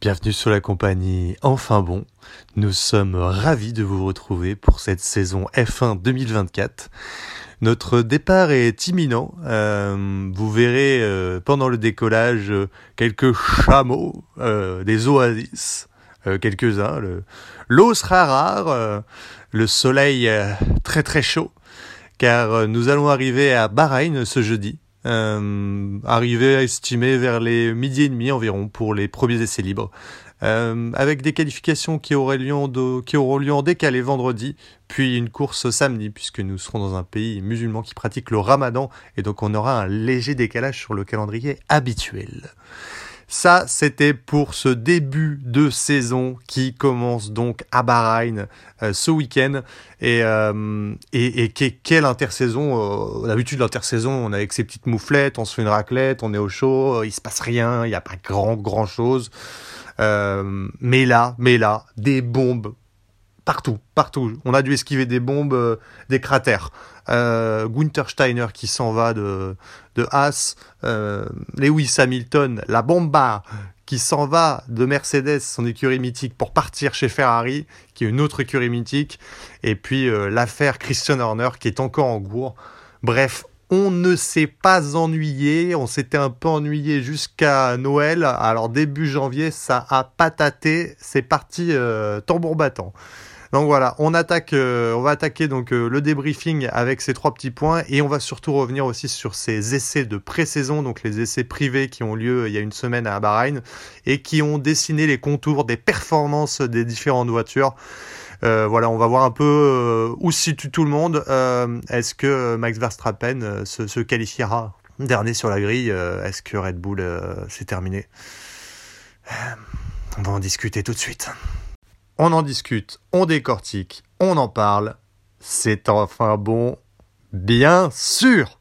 Bienvenue sur la compagnie Enfin Bon. Nous sommes ravis de vous retrouver pour cette saison F1 2024. Notre départ est imminent. Euh, vous verrez euh, pendant le décollage euh, quelques chameaux, des oasis, quelques-uns. L'eau sera rare, le soleil très très chaud, car nous allons arriver à Bahreïn ce jeudi. Euh, arrivé à estimer vers les midi et demi environ pour les premiers essais libres. Euh, avec des qualifications qui, lieu qui auront lieu en décalé vendredi, puis une course samedi, puisque nous serons dans un pays musulman qui pratique le ramadan, et donc on aura un léger décalage sur le calendrier habituel. Ça, c'était pour ce début de saison qui commence donc à Bahreïn euh, ce week-end. Et, euh, et, quelle intersaison euh, D'habitude, l'intersaison, on a avec ses petites mouflettes, on se fait une raclette, on est au chaud, il se passe rien, il n'y a pas grand, grand chose. mais là, mais là, des bombes partout, partout. On a dû esquiver des bombes, des cratères. Euh, Gunther Steiner qui s'en va de, de Haas, euh, Lewis Hamilton, la bomba qui s'en va de Mercedes, son écurie mythique, pour partir chez Ferrari, qui est une autre écurie mythique, et puis euh, l'affaire Christian Horner qui est encore en cours. Bref, on ne s'est pas ennuyé, on s'était un peu ennuyé jusqu'à Noël. Alors début janvier, ça a pataté, c'est parti tambour battant. Donc voilà, euh, on va attaquer donc euh, le débriefing avec ces trois petits points et on va surtout revenir aussi sur ces essais de pré-saison, donc les essais privés qui ont lieu il y a une semaine à Bahreïn et qui ont dessiné les contours des performances des différentes voitures. Euh, voilà, on va voir un peu où se situe tout le monde. Est-ce que Max Verstappen se, se, qualifiera dernier sur la grille Est-ce que Red Bull c'est terminé? On va en discuter tout de suite on en discute, on décortique, on en parle. C'est enfin bon, bien sûr.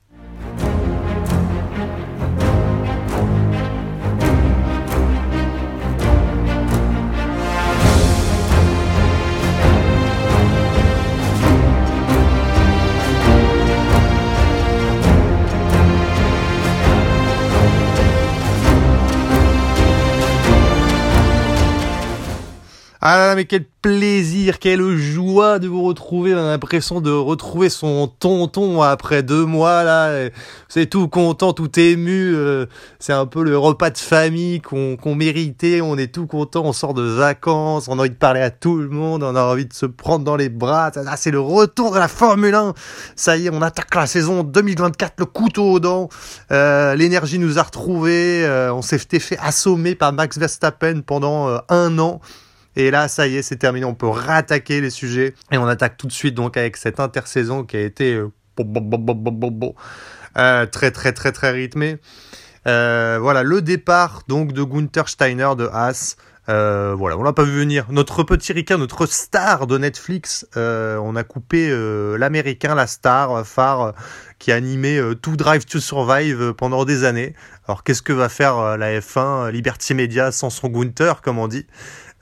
Ah mais quel plaisir, quelle joie de vous retrouver. On a l'impression de retrouver son tonton après deux mois là. C'est tout content, tout ému. Euh, c'est un peu le repas de famille qu'on méritait. On est tout content. On sort de vacances. On a envie de parler à tout le monde. On a envie de se prendre dans les bras. Ah, c'est le retour de la Formule 1. Ça y est, on attaque la saison 2024, le couteau aux dents. Euh, l'énergie nous a retrouvés. Euh, on s'est fait assommer par Max Verstappen pendant un an. Et là, ça y est, c'est terminé. On peut rattaquer les sujets. Et on attaque tout de suite donc avec cette intersaison qui a été euh, euh, très très très très rythmée. Euh, voilà, le départ donc de Gunther Steiner de Haas. voilà, on l'a pas vu venir. Notre petit ricain, notre star de Netflix, on a coupé l'américain, la star phare qui a animé Drive to Survive pendant des années. Alors qu'est-ce que va faire la F1, Liberty Media sans son Gunther, comme on dit?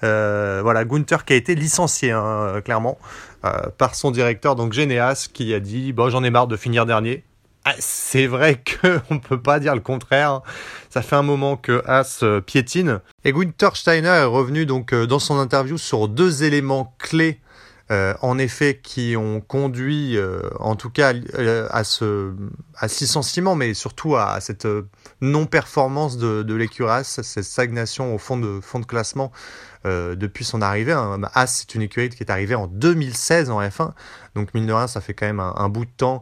Voilà, Gunther qui a été licencié, hein, euh, clairement, euh, par son directeur, donc Geneas, qui a dit bon, j'en ai marre de finir dernier. Ah, c'est vrai qu'on ne peut pas dire le contraire. Ça fait un moment que As piétine. Et Gunther Steiner est revenu donc dans son interview sur deux éléments clés en effet, qui ont conduit, en tout cas, à ce, à ce licenciement, mais surtout à, cette non-performance de, de l'écuras, cette stagnation au fond de, fond de classement euh, depuis son arrivée. Hein. As, c'est une écurie qui est arrivée en 2016 en F1. Donc, mine de rien, ça fait quand même un, bout de temps.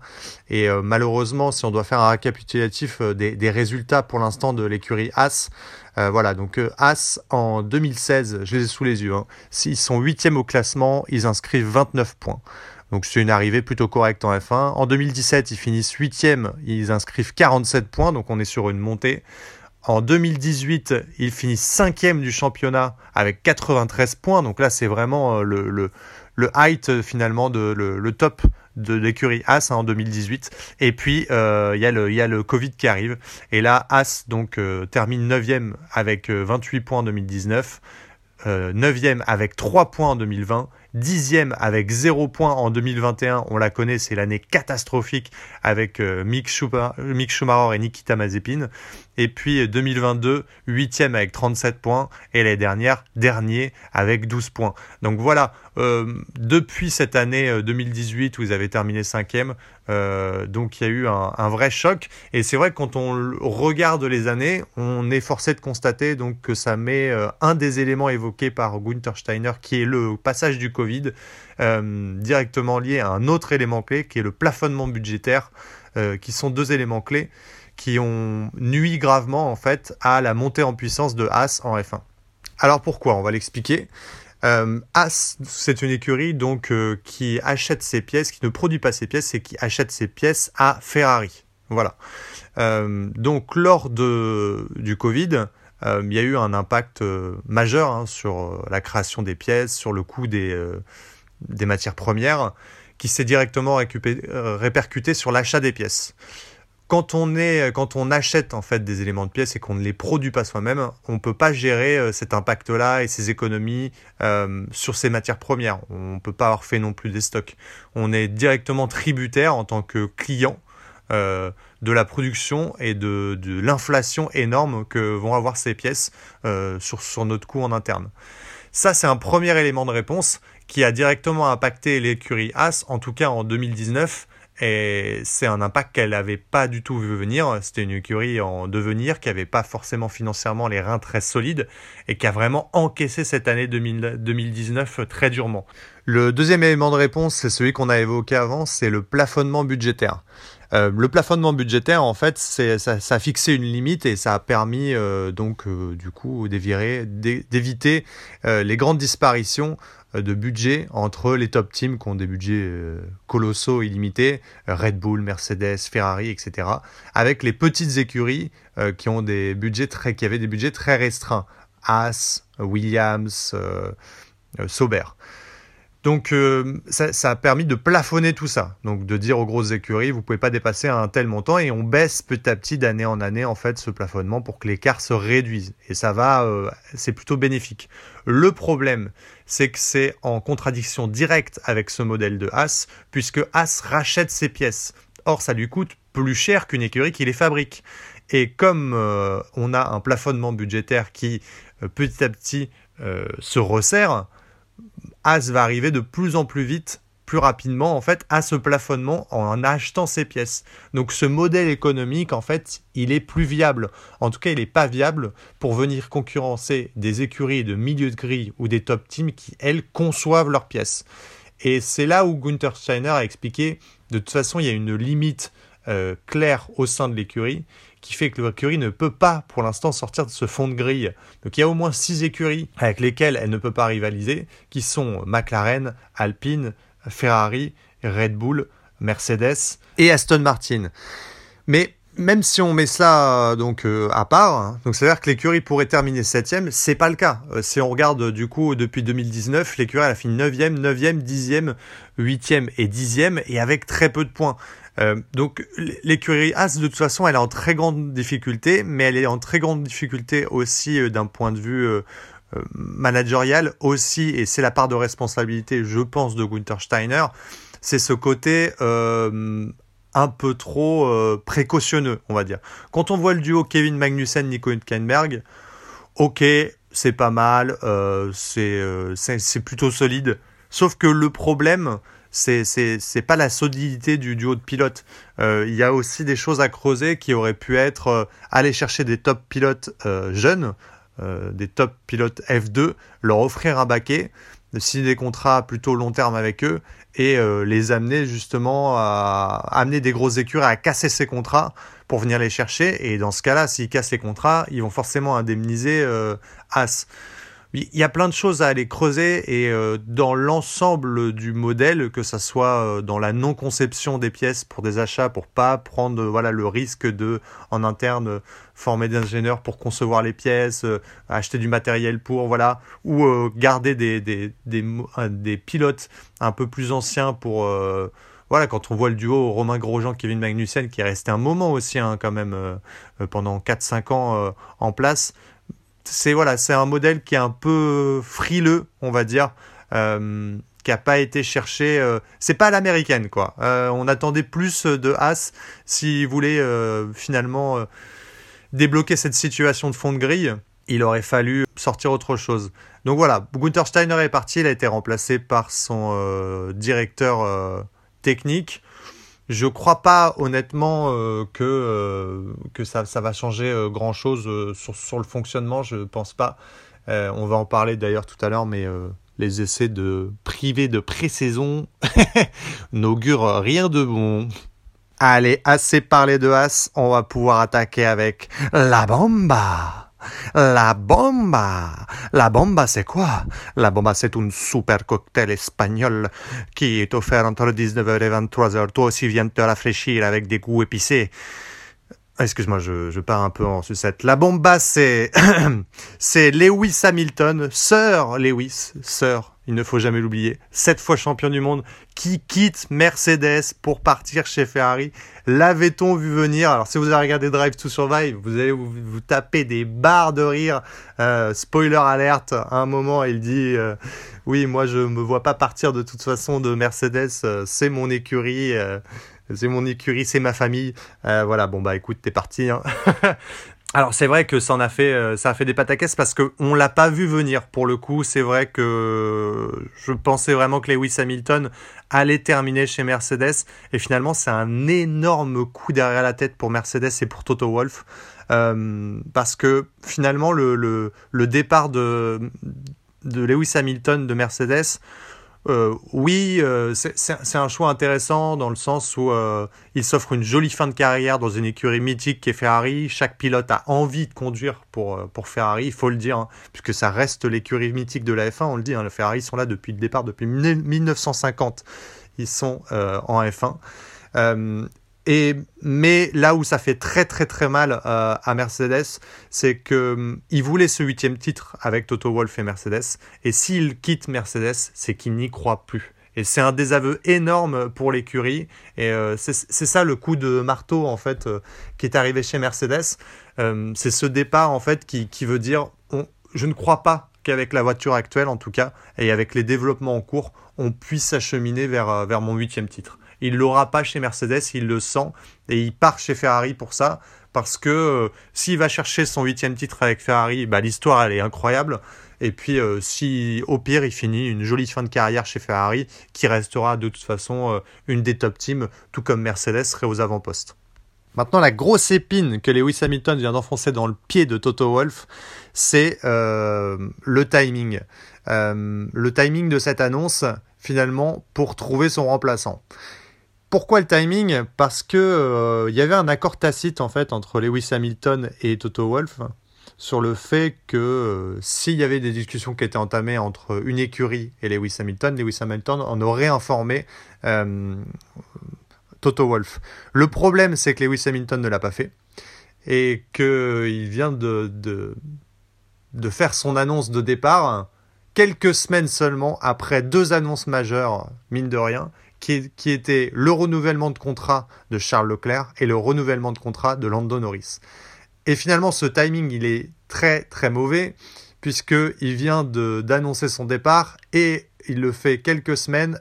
Et euh, malheureusement, si on doit faire un récapitulatif euh, des, résultats pour l'instant de l'écurie As, voilà, donc As en 2016, je les ai sous les yeux. Hein. S'ils sont 8 au classement, ils inscrivent 29 points. Donc c'est une arrivée plutôt correcte en F1. En 2017, ils finissent 8 ils inscrivent 47 points, donc on est sur une montée. En 2018, ils finissent cinquième du championnat avec 93 points. Donc là, c'est vraiment euh, le, le, height euh, finalement, de, le, top de l'écurie As hein, en 2018. Et puis, euh, il y, a le Covid qui arrive. Et là, As donc, termine 9e avec 28 points en 2019. 9e avec 3 points en 2020, dixième avec 0 points en 2021. On la connaît, c'est l'année catastrophique avec Mick, Schumacher et Nikita Mazepin. Et puis 2022, huitième avec 37 points. Et l'année dernière, dernier avec 12 points. Donc voilà, depuis cette année 2018 où vous avez terminé cinquième, donc il y a eu un, vrai choc. Et c'est vrai que quand on regarde les années, on est forcé de constater que ça met euh, un des éléments évoqués par Gunther Steiner, qui est le passage du Covid, euh, directement lié à un autre élément clé, qui est le plafonnement budgétaire, euh, qui sont deux éléments clés qui ont nui gravement en fait à la montée en puissance de Haas en F1. Alors pourquoi? On va l'expliquer. Euh, c'est une écurie donc qui achète ses pièces, qui ne produit pas ses pièces, et qui achète ses pièces à Ferrari. Voilà. Euh, donc lors de, du Covid, euh, il y a eu un impact euh, majeur hein, sur la création des pièces, sur le coût des, des matières premières, qui s'est directement répercuté sur l'achat des pièces. Quand on, est, quand on achète en fait des éléments de pièces et qu'on ne les produit pas soi-même, on ne peut pas gérer cet impact-là et ces économies sur ces matières premières. On ne peut pas avoir fait non plus des stocks. On est directement tributaire en tant que client euh, de la production et de, l'inflation énorme que vont avoir ces pièces euh, sur, sur notre coût en interne. Ça, c'est un premier élément de réponse qui a directement impacté l'écurie As, en tout cas en 2019. Et c'est un impact qu'elle n'avait pas du tout vu venir. C'était une écurie en devenir qui n'avait pas forcément financièrement les reins très solides et qui a vraiment encaissé cette année 2019 très durement. Le deuxième élément de réponse, c'est celui qu'on a évoqué avant, c'est le plafonnement budgétaire. Euh, le plafonnement budgétaire, en fait, ça, ça, a fixé une limite et ça a permis euh, donc euh, du coup d'éviter les grandes disparitions de budget entre les top teams qui ont des budgets colossaux illimités, Red Bull, Mercedes, Ferrari, etc., avec les petites écuries qui ont des budgets très, qui avaient des budgets très restreints, Haas, Williams, Sauber. Donc euh, ça, a permis de plafonner tout ça, donc de dire aux grosses écuries, vous pouvez pas dépasser un tel montant et on baisse petit à petit d'année en année en fait ce plafonnement pour que l'écart se réduise et ça va, euh, c'est plutôt bénéfique. Le problème, c'est que c'est en contradiction directe avec ce modèle de As, puisque As rachète ses pièces. Or ça lui coûte plus cher qu'une écurie qui les fabrique. Et comme euh, on a un plafonnement budgétaire qui petit à petit se resserre, As va arriver de plus en plus vite, plus rapidement en fait, à ce plafonnement en achetant ses pièces. Donc ce modèle économique en fait, il est plus viable. En tout cas, il n'est pas viable pour venir concurrencer des écuries de milieu de grille ou des top teams qui elles conçoivent leurs pièces. Et c'est là où Gunther Steiner a expliqué, de toute façon, il y a une limite euh, claire au sein de l'écurie qui fait que l'écurie ne peut pas pour l'instant sortir de ce fond de grille. Donc il y a au moins six écuries avec lesquelles elle ne peut pas rivaliser, qui sont McLaren, Alpine, Ferrari, Red Bull, Mercedes et Aston Martin. Mais même si on met cela donc euh, à part, hein, donc c'est à dire que l'écurie pourrait terminer septième, c'est pas le cas. Euh, si on regarde du coup depuis 2019, l'écurie a fini 9e, 9e, 10e, 8e et 10e et avec très peu de points. Euh, donc l'écurie As de toute façon elle est en très grande difficulté, mais elle est en très grande difficulté aussi euh, d'un point de vue euh, managérial aussi, et c'est la part de responsabilité, je pense, de Gunther Steiner, c'est ce côté un peu trop précautionneux, on va dire. Quand on voit le duo Kevin Magnussen, Nico Hülkenberg, ok, c'est pas mal, c'est plutôt solide. Sauf que le problème, c'est pas la solidité du duo de pilotes. Euh, il y a aussi des choses à creuser qui auraient pu être euh, aller chercher des top pilotes euh, jeunes, des top pilotes F2, leur offrir un baquet, signer des contrats plutôt long terme avec eux et les amener justement à, amener des grosses écuries à casser ces contrats pour venir les chercher. Et dans ce cas-là, s'ils cassent les contrats, ils vont forcément indemniser As il y a plein de choses à aller creuser et euh, dans l'ensemble du modèle, que ce soit euh, dans la non-conception des pièces pour des achats, pour pas prendre voilà le risque de en interne former des ingénieurs pour concevoir les pièces, euh, acheter du matériel pour voilà, ou garder des, des, des, des, pilotes un peu plus anciens pour voilà, quand on voit le duo Romain Grosjean, Kevin Magnussen, qui est resté un moment aussi, hein, quand même, pendant 4-5 ans en place, c'est un modèle qui est un peu frileux, on va dire, euh, qui a pas été cherché. Euh, c'est pas l'américaine, quoi. Euh, on attendait plus de As s'il voulait finalement débloquer cette situation de fond de grille. Il aurait fallu sortir autre chose. Donc voilà, Gunther Steiner est parti, il a été remplacé par son directeur technique. Je crois pas honnêtement que, que ça, va changer grand chose sur, le fonctionnement, je pense pas. on va en parler d'ailleurs tout à l'heure, mais les essais de privé de pré-saison n'augurent rien de bon. Allez, assez parlé de As, on va pouvoir attaquer avec la bomba. La bomba. La bomba, c'est quoi? La bomba, c'est un super cocktail espagnol qui est offert entre 19h et 23h. Toi aussi, viens te rafraîchir avec des goûts épicés. Excuse-moi, je, je, pars un peu en sucette. La bomba, c'est c'est Lewis Hamilton, Sir Lewis, Sir, il ne faut jamais l'oublier, sept fois champion du monde, qui quitte Mercedes pour partir chez Ferrari. L'avait-on vu venir? Alors, si vous avez regardé Drive to Survive, vous allez vous, taper des barres de rire. Euh, spoiler alerte, à un moment, il dit euh, Oui, moi, je me vois pas partir de toute façon de Mercedes, euh, c'est mon écurie c'est mon écurie, c'est ma famille. Voilà, bon bah écoute, t'es parti. Hein. Alors c'est vrai que ça en a fait, euh, ça a fait des pataquès parce que on l'a pas vu venir. Pour le coup, c'est vrai que je pensais vraiment que Lewis Hamilton allait terminer chez Mercedes et finalement c'est un énorme coup derrière la tête pour Mercedes et pour Toto Wolff euh, parce que finalement le, le, le départ de, de Lewis Hamilton de Mercedes euh, oui, euh, c'est un choix intéressant dans le sens où euh, il s'offre une jolie fin de carrière dans une écurie mythique qui est Ferrari. Chaque pilote a envie de conduire pour, Ferrari, il faut le dire, hein, puisque ça reste l'écurie mythique de la F1, on le dit, hein, les Ferrari sont là depuis le départ, depuis 1950, ils sont en F1. Et, mais là où ça fait très très très mal euh, à Mercedes, c'est que hum, il voulait ce huitième titre avec Toto Wolff et Mercedes. Et s'il quitte Mercedes, c'est qu'il n'y croit plus. Et c'est un désaveu énorme pour l'écurie. Et euh, c'est ça le coup de marteau en fait euh, qui est arrivé chez Mercedes. Hum, c'est ce départ en fait qui, qui veut dire on, je ne crois pas qu'avec la voiture actuelle en tout cas et avec les développements en cours, on puisse s'acheminer vers, vers mon huitième titre. Il l'aura pas chez Mercedes, il le sent et il part chez Ferrari pour ça parce que euh, s'il va chercher son huitième titre avec Ferrari, bah, l'histoire elle est incroyable. Et puis euh, si au pire il finit une jolie fin de carrière chez Ferrari, qui restera de toute façon euh, une des top teams, tout comme Mercedes serait aux avant-postes. Maintenant, la grosse épine que Lewis Hamilton vient d'enfoncer dans le pied de Toto Wolff, c'est le timing. le timing de cette annonce, finalement, pour trouver son remplaçant. Pourquoi le timing? Parce que euh, il y avait un accord tacite en fait entre Lewis Hamilton et Toto Wolff sur le fait que euh, s'il y avait des discussions qui étaient entamées entre une écurie et Lewis Hamilton, Lewis Hamilton en aurait informé euh, Toto Wolff. Le problème, c'est que Lewis Hamilton ne l'a pas fait et qu'il vient de, faire son annonce de départ quelques semaines seulement après deux annonces majeures, mine de rien, qui, était le renouvellement de contrat de Charles Leclerc et le renouvellement de contrat de Lando Norris. Et finalement, ce timing, il est très très mauvais puisqu'il vient d'annoncer son départ et il le fait quelques semaines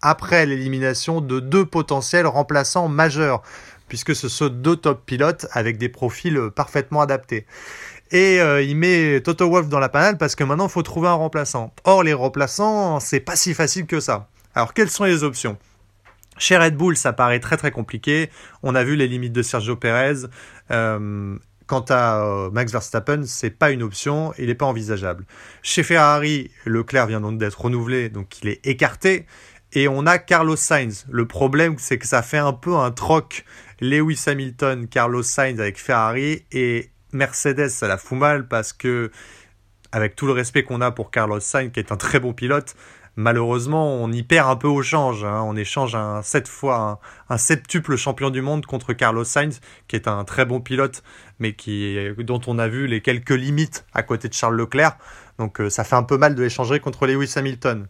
après l'élimination de deux potentiels remplaçants majeurs, puisque ce sont deux top pilotes avec des profils parfaitement adaptés. Et euh, il met Toto Wolff dans la panade parce que maintenant il faut trouver un remplaçant. Or les remplaçants, c'est pas si facile que ça. Alors, quelles sont les options? Chez Red Bull, ça paraît très très compliqué. On a vu les limites de Sergio Perez. Euh, quant à euh, Max Verstappen, c'est pas une option, il n'est pas envisageable. Chez Ferrari, Leclerc vient donc d'être renouvelé, donc il est écarté. Et on a Carlos Sainz. Le problème, c'est que ça fait un peu un troc Lewis Hamilton, Carlos Sainz avec Ferrari et Mercedes, ça la fout mal parce que, avec tout le respect qu'on a pour Carlos Sainz, qui est un très bon pilote, malheureusement, on y perd un peu au change. Hein. On échange un sept fois un, septuple champion du monde contre Carlos Sainz, qui est un très bon pilote, mais dont on a vu les quelques limites à côté de Charles Leclerc. Donc euh, ça fait un peu mal de l'échanger contre Lewis Hamilton.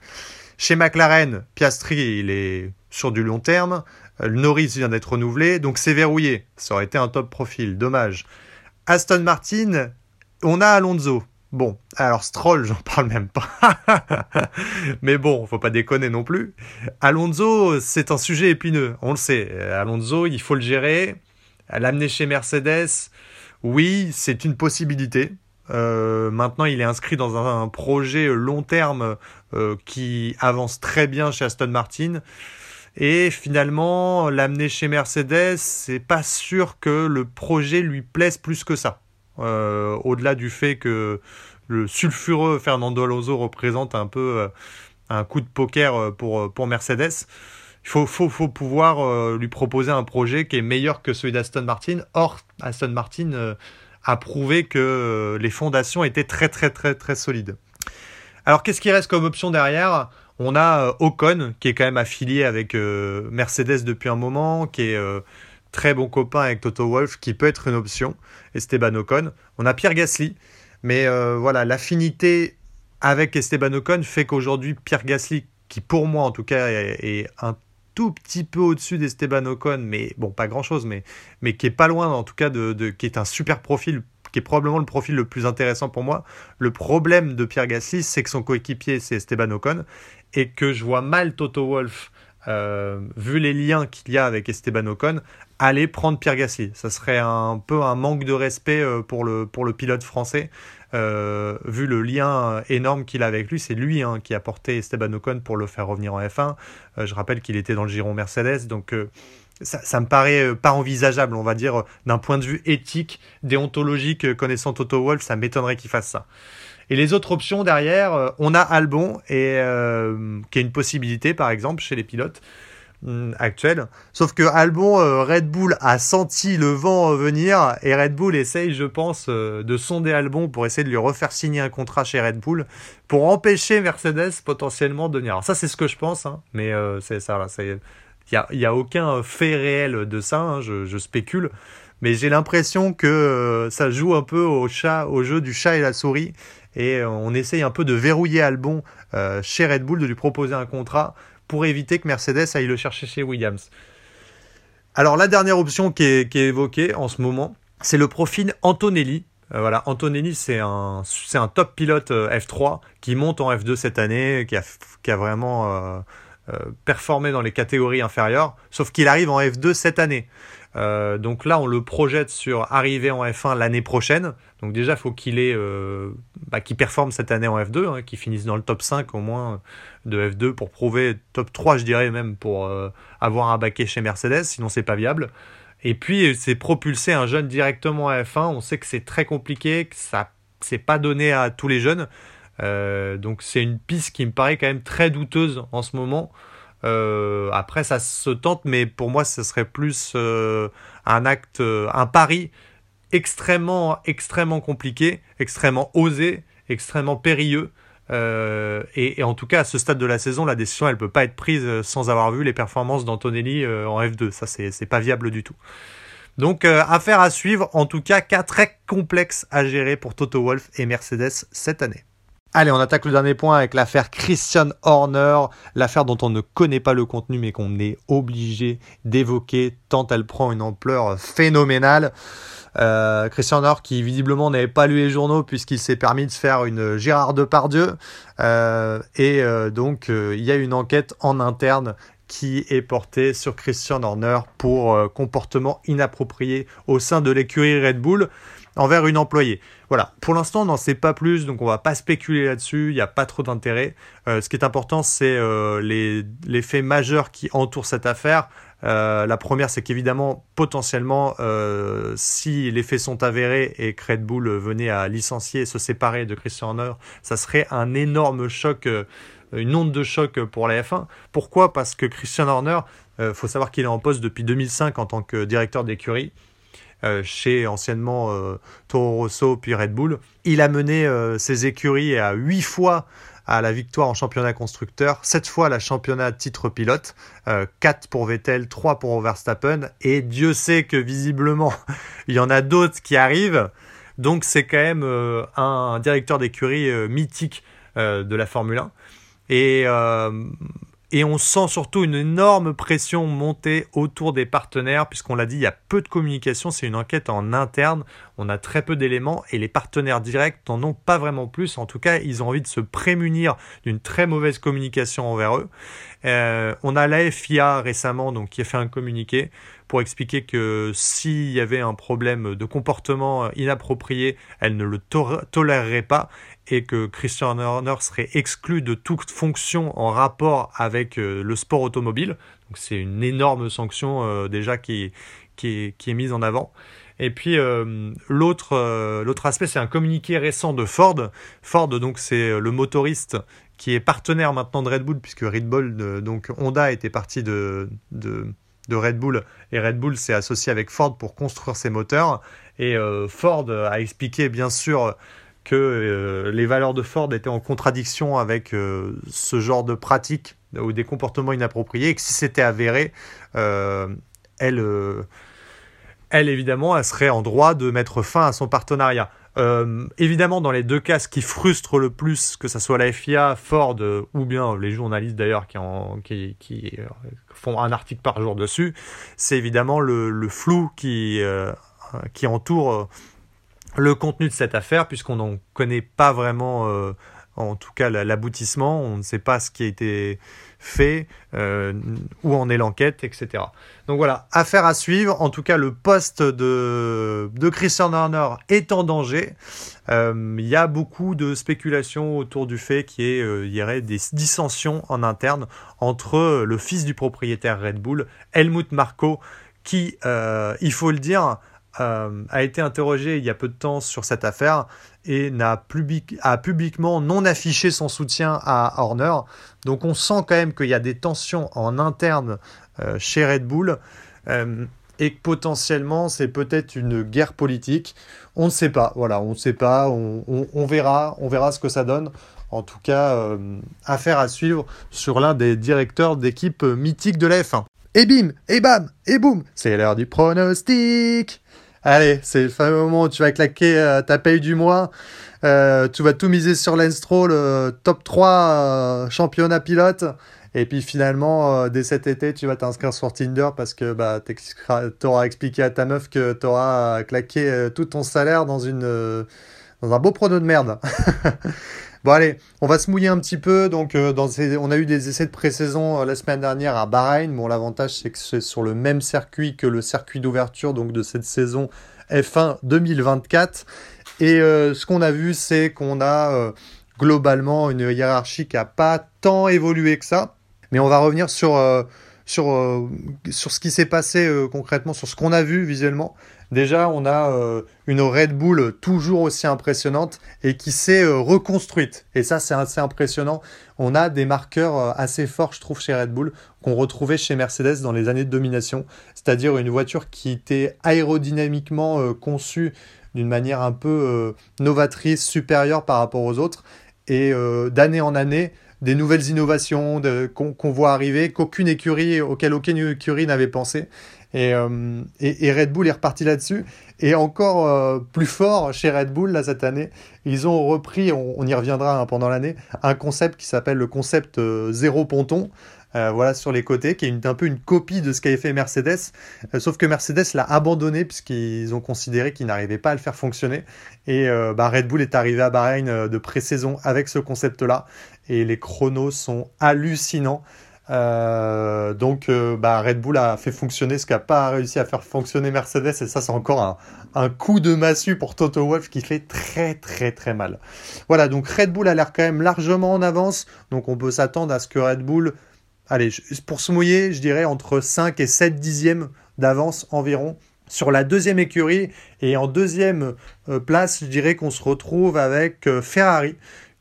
Chez McLaren, Piastri, il est sur du long terme. Euh, Norris vient d'être renouvelé, donc c'est verrouillé. Ça aurait été un top profil, dommage. Aston Martin, on a Alonso. Bon, alors Stroll, j'en parle même pas. Mais bon, faut pas déconner non plus. Alonso, c'est un sujet épineux, on le sait. Alonso, il faut le gérer. L'amener chez Mercedes, oui, c'est une possibilité. Euh, maintenant, il est inscrit dans un, projet long terme euh, qui avance très bien chez Aston Martin. Et finalement, l'amener chez Mercedes, c'est pas sûr que le projet lui plaise plus que ça. Euh, au-delà du fait que le sulfureux Fernando Alonso représente un peu un coup de poker pour, pour Mercedes. Il faut, faut, faut pouvoir lui proposer un projet qui est meilleur que celui d'Aston Martin. Or, Aston Martin a prouvé que euh, les fondations étaient très très très très solides. Alors qu'est-ce qui reste comme option derrière? On a euh, Ocon qui est quand même affilié avec euh, Mercedes depuis un moment, qui est très bon copain avec Toto Wolff, qui peut être une option. Esteban Ocon. On a Pierre Gasly, mais voilà l'affinité avec Esteban Ocon fait qu'aujourd'hui Pierre Gasly, qui pour moi en tout cas est, un tout petit peu au-dessus d'Esteban Ocon, mais bon, pas grand-chose, mais, mais qui est pas loin en tout cas de, qui est un super profil qui est probablement le profil le plus intéressant pour moi. Le problème de Pierre Gasly, c'est que son coéquipier, c'est Esteban Ocon, et que je vois mal Toto Wolff, euh, vu les liens qu'il y a avec Esteban Ocon, aller prendre Pierre Gasly. Ça serait un peu un manque de respect euh, pour le, pour le pilote français. Euh, vu le lien énorme qu'il a avec lui, c'est lui hein, qui a porté Esteban Ocon pour le faire revenir en F1. Euh, je rappelle qu'il était dans le giron Mercedes, donc ça, ça, me paraît pas envisageable, on va dire, d'un point de vue éthique, déontologique, connaissant Toto Wolff, ça m'étonnerait qu'il fasse ça. Et les autres options derrière, on a Albon, et, qui est une possibilité, par exemple, chez les pilotes. Mm, actuel. Sauf que Albon, euh, Red Bull a senti le vent venir et Red Bull essaye, je pense, euh, de sonder Albon pour essayer de lui refaire signer un contrat chez Red Bull pour empêcher Mercedes potentiellement de venir. Alors ça, c'est ce que je pense, hein, mais euh, c'est ça. Il n'y a, y a, aucun fait réel de ça, hein, je, je, spécule. Mais j'ai l'impression que ça joue un peu au, chat, au jeu du chat et la souris. Et on essaye un peu de verrouiller Albon chez Red Bull, de lui proposer un contrat pour éviter que Mercedes aille le chercher chez Williams. Alors la dernière option qui est, évoquée en ce moment, c'est le profil Antonelli. Euh, voilà, Antonelli c'est un, top pilote euh, F3 qui monte en F2 cette année, qui a, qui a vraiment euh, performé dans les catégories inférieures, sauf qu'il arrive en F2 cette année. Euh, donc là, on le projette sur arriver en F1 l'année prochaine. Donc déjà, faut qu'il ait, euh, bah, performe cette année en F2, hein, qu'il finisse dans le top 5 au moins de F2 pour prouver top 3, je dirais même, pour euh, avoir un baquet chez Mercedes, sinon c'est pas viable. Et puis, c'est propulser un jeune directement à F1. On sait que c'est très compliqué, que ça c'est pas donné à tous les jeunes. donc c'est une piste qui me paraît quand même très douteuse en ce moment. Euh, après, ça se tente, mais pour moi, ce serait plus euh, un acte, euh, un pari extrêmement, extrêmement compliqué, extrêmement osé, extrêmement périlleux. Et, en tout cas, à ce stade de la saison, la décision, elle peut pas être prise sans avoir vu les performances d'Antonelli en F2. Ça, c'est pas viable du tout. Donc, affaire à suivre. En tout cas, cas très complexe à gérer pour Toto Wolff et Mercedes cette année. Allez, on attaque le dernier point avec l'affaire Christian Horner, l'affaire dont on ne connaît pas le contenu mais qu'on est obligé d'évoquer tant elle prend une ampleur phénoménale. Euh, Christian Horner qui visiblement n'avait pas lu les journaux puisqu'il s'est permis de faire une Gérard Depardieu euh, et euh, donc il y a une enquête en interne qui est portée sur Christian Horner pour comportement inapproprié au sein de l'écurie Red Bull envers une employée. Voilà, pour l'instant on n'en sait pas plus, donc on va pas spéculer là-dessus, il n'y a pas trop d'intérêt. Euh, ce qui est important, c'est euh, les, faits majeurs qui entourent cette affaire. Euh, la première, c'est qu'évidemment, potentiellement, si les faits sont avérés et Red Bull venait à licencier et se séparer de Christian Horner, ça serait un énorme choc, une onde de choc pour la F1. Pourquoi? Parce que Christian Horner, il faut savoir qu'il est en poste depuis 2005 en tant que directeur d'écurie. Euh, chez anciennement euh, Toro Rosso puis Red Bull. Il a mené euh, ses écuries à 8 fois à la victoire en championnat constructeur, 7 fois la championnat titre pilote, 4 pour Vettel, 3 pour Verstappen, et Dieu sait que visiblement il y en a d'autres qui arrivent, donc c'est quand même un directeur d'écurie mythique de la Formule 1. Et Et on sent surtout une énorme pression monter autour des partenaires, puisqu'on l'a dit, il y a peu de communication, c'est une enquête en interne, on a très peu d'éléments, et les partenaires directs n'en ont pas vraiment plus. En tout cas, ils ont envie de se prémunir d'une très mauvaise communication envers eux. Euh, on a la FIA récemment donc, qui a fait un communiqué pour expliquer que s'il y avait un problème de comportement inapproprié, elle ne le tolérerait pas et que Christian Horner serait exclu de toute fonction en rapport avec euh, le sport automobile. Donc c'est une énorme sanction euh, déjà qui, qui, est, mise en avant. Et puis euh, l'autre l'autre aspect, c'est un communiqué récent de Ford. Ford, donc c'est le motoriste qui est partenaire maintenant de Red Bull, puisque Red Bull, donc Honda était parti de, de, de, Red Bull, et Red Bull s'est associé avec Ford pour construire ses moteurs. Et Ford a expliqué bien sûr que euh, les valeurs de Ford étaient en contradiction avec euh, ce genre de pratiques ou des comportements inappropriés et que si c'était avéré, euh, elle, elle évidemment, elle serait en droit de mettre fin à son partenariat. évidemment, dans les deux cas, ce qui frustre le plus, que ce soit la FIA, Ford ou bien les journalistes d'ailleurs qui, font un article par jour dessus, c'est évidemment le, flou qui entoure le contenu de cette affaire, puisqu'on n'en connaît pas vraiment, euh, en tout cas, l'aboutissement, on ne sait pas ce qui a été fait, euh, où en est l'enquête, etc. Donc voilà, affaire à suivre. En tout cas, le poste de, Christian Horner est en danger. Euh, il y a beaucoup de spéculations autour du fait qu'il y, y, aurait des dissensions en interne entre le fils du propriétaire Red Bull, Helmut Marko, qui, il faut le dire, euh, a été interrogé il y a peu de temps sur cette affaire et n'a a publiquement non affiché son soutien à Horner. Donc on sent quand même qu'il y a des tensions en interne euh, chez Red Bull euh, et que potentiellement c'est peut-être une guerre politique. On ne sait pas, voilà, on ne sait pas, on, verra, on verra ce que ça donne. En tout cas, affaire à suivre sur l'un des directeurs d'équipe mythique de la F1. Et bim, et bam, et boum, c'est l'heure du pronostic. Allez, c'est le fameux moment où tu vas claquer euh, ta paye du mois. Euh, tu vas tout miser sur Lenstroll, le top 3 euh, championnat pilote. Et puis finalement, dès cet été, tu vas t'inscrire sur Tinder parce que bah, tu auras expliqué à ta meuf que tu auras claqué tout ton salaire dans, dans un beau prono de merde. Bon allez, on va se mouiller un petit peu. Donc euh, dans on a eu des essais de pré-saison euh, la semaine dernière à Bahreïn. Bon l'avantage c'est que c'est sur le même circuit que le circuit d'ouverture donc de cette saison F1 2024. Et euh, ce qu'on a vu c'est qu'on a globalement une hiérarchie qui n'a pas tant évolué que ça. Mais on va revenir sur sur, sur ce qui s'est passé concrètement, sur ce qu'on a vu visuellement. Déjà, on a euh, une Red Bull toujours aussi impressionnante et qui s'est euh, reconstruite. Et ça, c'est assez impressionnant. On a des marqueurs euh, assez forts, je trouve, chez Red Bull, qu'on retrouvait chez Mercedes dans les années de domination. C'est-à-dire une voiture qui était aérodynamiquement conçue d'une manière un peu novatrice, supérieure par rapport aux autres. Et d'année en année, des nouvelles innovations qu'on voit arriver, qu'aucune écurie, auquel aucune écurie n'avait pensé. Euh, et, et, Red Bull est reparti là-dessus. Et encore euh, plus fort chez Red Bull, là, cette année, ils ont repris, on, y reviendra hein, pendant l'année, un concept qui s'appelle le concept euh, zéro ponton. voilà sur les côtés, qui est un peu une copie de ce qu'avait fait Mercedes, sauf que Mercedes l'a abandonné puisqu'ils ont considéré qu'ils n'arrivaient pas à le faire fonctionner. Et bah, Red Bull est arrivé à Bahreïn de pré-saison avec ce concept-là, et les chronos sont hallucinants. Euh, donc euh, bah, Red Bull a fait fonctionner ce qu'a pas réussi à faire fonctionner Mercedes et ça c'est encore un, coup de massue pour Toto Wolff qui fait très très très mal. Voilà donc Red Bull a l'air quand même largement en avance donc on peut s'attendre à ce que Red Bull, allez pour se mouiller je dirais entre 5 et 7 dixièmes d'avance environ sur la deuxième écurie et en deuxième euh, place je dirais qu'on se retrouve avec Ferrari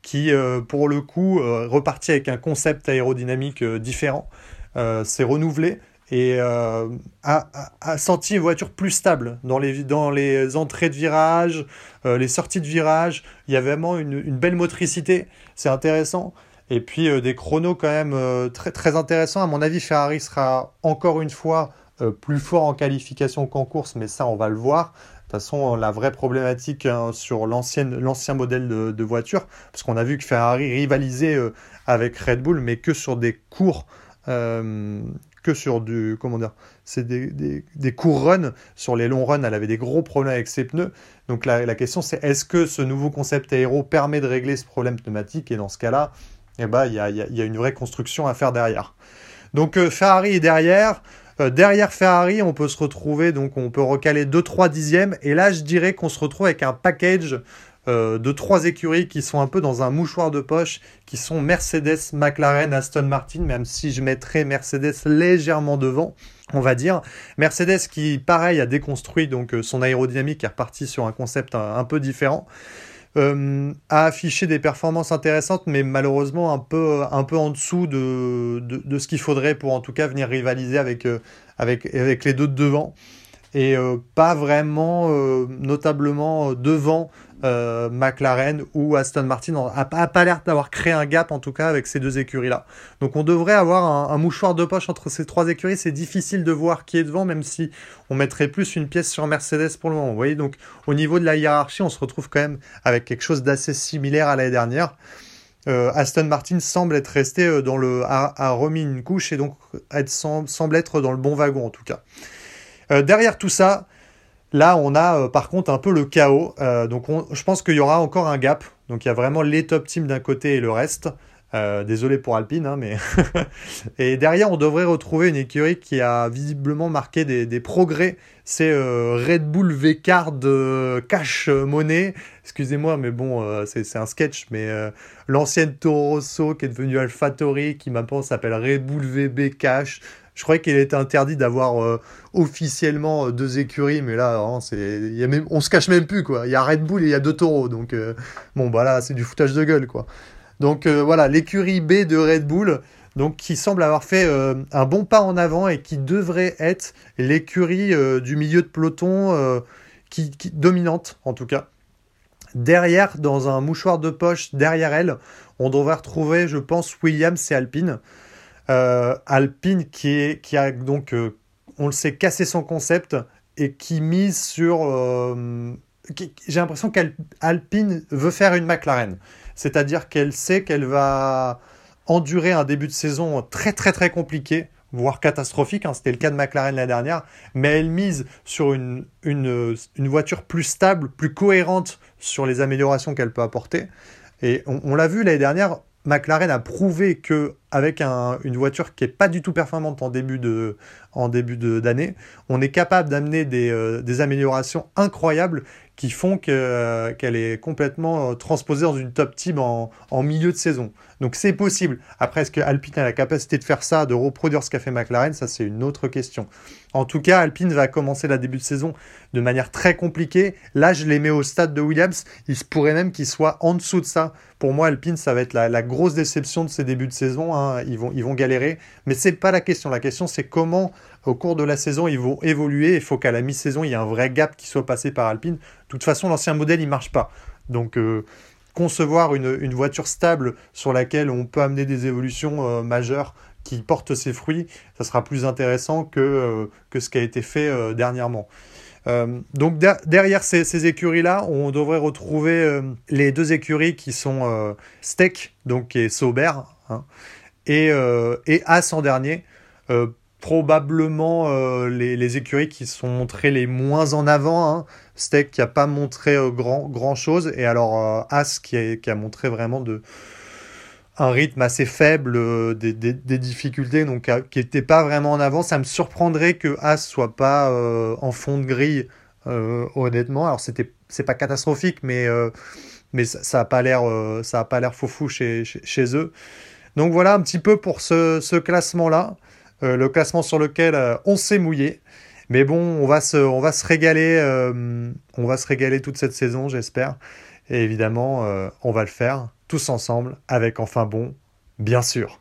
qui, euh, pour le coup, euh, repartit avec un concept aérodynamique euh, différent, s'est renouvelé et a, senti une voiture plus stable dans les, dans les entrées de virage, les sorties de virage. Il y a vraiment une, belle motricité, c'est intéressant. Et puis des chronos quand même très, très intéressants. À mon avis, Ferrari sera encore une fois plus fort en qualification qu'en course, mais ça, on va le voir. Façon, la vraie problématique hein, sur l'ancien modèle de, voiture, parce qu'on a vu que Ferrari rivalisait avec Red Bull, mais que sur des cours que sur du. Comment dire C'est des, des, courts runs. Sur les longs runs, elle avait des gros problèmes avec ses pneus. Donc la, la question, c'est est-ce que ce nouveau concept aéro permet de régler ce problème pneumatique? Et dans ce cas-là, eh ben, il y, a, y, a, une vraie construction à faire derrière. Donc euh, Ferrari est derrière. Euh, derrière Ferrari, on peut se retrouver, donc on peut recaler 2-3 dixièmes. Et là, je dirais qu'on se retrouve avec un package euh, de trois écuries qui sont un peu dans un mouchoir de poche, qui sont Mercedes, McLaren, Aston Martin, même si je mettrais Mercedes légèrement devant, on va dire. Mercedes qui, pareil, a déconstruit donc euh, son aérodynamique, est reparti sur un concept un, peu différent. Euh, a affiché des performances intéressantes, mais malheureusement un peu, un peu en dessous de, de, ce qu'il faudrait pour en tout cas venir rivaliser avec, avec, avec les deux de devant. Et pas vraiment, notablement devant euh, McLaren ou Aston Martin n'a pas, l'air d'avoir créé un gap en tout cas avec ces deux écuries-là. Donc on devrait avoir un, mouchoir de poche entre ces trois écuries. C'est difficile de voir qui est devant, même si on mettrait plus une pièce sur Mercedes pour le moment. Vous voyez, donc au niveau de la hiérarchie, on se retrouve quand même avec quelque chose d'assez similaire à l'année dernière. Euh, Aston Martin semble être resté euh, dans le a, remis une couche et donc être, semble être dans le bon wagon en tout cas. derrière tout ça, Là, on a euh, par contre un peu le chaos. Euh, donc, je pense qu'il y aura encore un gap. Donc, il y a vraiment les top teams d'un côté et le reste. Euh, désolé pour Alpine, hein, mais. et derrière, on devrait retrouver une écurie qui a visiblement marqué des, progrès. C'est Red Bull V-Card Cash Money. Excusez-moi, mais bon, c'est un sketch. Mais l'ancienne Toro Rosso qui est devenue AlphaTauri, qui maintenant s'appelle Red Bull VB Cash. Je croyais qu'il était interdit d'avoir euh, officiellement euh, deux écuries, mais là, hein, c'est, on se cache même plus, quoi. Il y a Red Bull et il y a deux taureaux, donc euh, bon, bah là, c'est du foutage de gueule, quoi. Donc voilà, l'écurie B de Red Bull, donc qui semble avoir fait un bon pas en avant et qui devrait être l'écurie du milieu de peloton qui, qui, dominante, en tout cas. Derrière, dans un mouchoir de poche, derrière elle, on devrait retrouver, je pense, Williams et Alpine. Euh, Alpine qui, a donc, euh, on le sait, cassé son concept et qui mise sur... Euh, j'ai l'impression qu'Alpine veut faire une McLaren. C'est-à-dire qu'elle sait qu'elle va endurer un début de saison très très très compliqué, voire catastrophique, hein, c'était le cas de McLaren l'année dernière, mais elle mise sur une, voiture plus stable, plus cohérente sur les améliorations qu'elle peut apporter. Et on, on l'a vu l'année dernière, McLaren a prouvé que avec une voiture qui est pas du tout performante en début de en d'année, on est capable d'amener des, euh, des, améliorations incroyables qui font euh, qu'elle est complètement euh, transposée dans une top team en, milieu de saison. Donc c'est possible. Après, est-ce que Alpine a la capacité de faire ça, de reproduire ce qu'a fait McLaren? Ça, c'est une autre question. En tout cas, Alpine va commencer la début de saison de manière très compliquée. Là, je les mets au stade de Williams. Il se pourrait même qu'ils soient en dessous de ça. Pour moi, Alpine, ça va être la, grosse déception de ces débuts de saison. Hein. Ils, vont, ils vont galérer. Mais c'est pas la question. La question, c'est comment au cours de la saison, ils vont évoluer. Il faut qu'à la mi-saison, il y ait un vrai gap qui soit passé par Alpine. De toute façon, l'ancien modèle, il marche pas. Donc, euh, concevoir une, voiture stable sur laquelle on peut amener des évolutions euh, majeures qui portent ses fruits, ça sera plus intéressant que, euh, ce qui a été fait dernièrement. donc derrière ces, écuries-là, on devrait retrouver les deux écuries qui sont Steak, donc et Sauber, hein, et, et As en dernier probablement euh, les, écuries qui sont montrées les moins en avant. Hein. Steak qui n'a pas montré euh, grand, grand chose. Et alors euh, As qui a, montré vraiment de, un rythme assez faible, des, des, difficultés, donc qui n'était pas vraiment en avant. Ça me surprendrait que As soit pas en fond de grille, honnêtement. Alors c'était c'est pas catastrophique, mais, mais ça n'a pas l'air ça pas l'air fou chez, chez, eux. Donc voilà un petit peu pour ce, ce classement-là. Euh, le classement sur lequel euh, on s'est mouillé. Mais bon, on va se, on régaler, euh, on va se régaler toute cette saison, j'espère. Et évidemment, on va le faire tous ensemble avec enfin bon, bien sûr.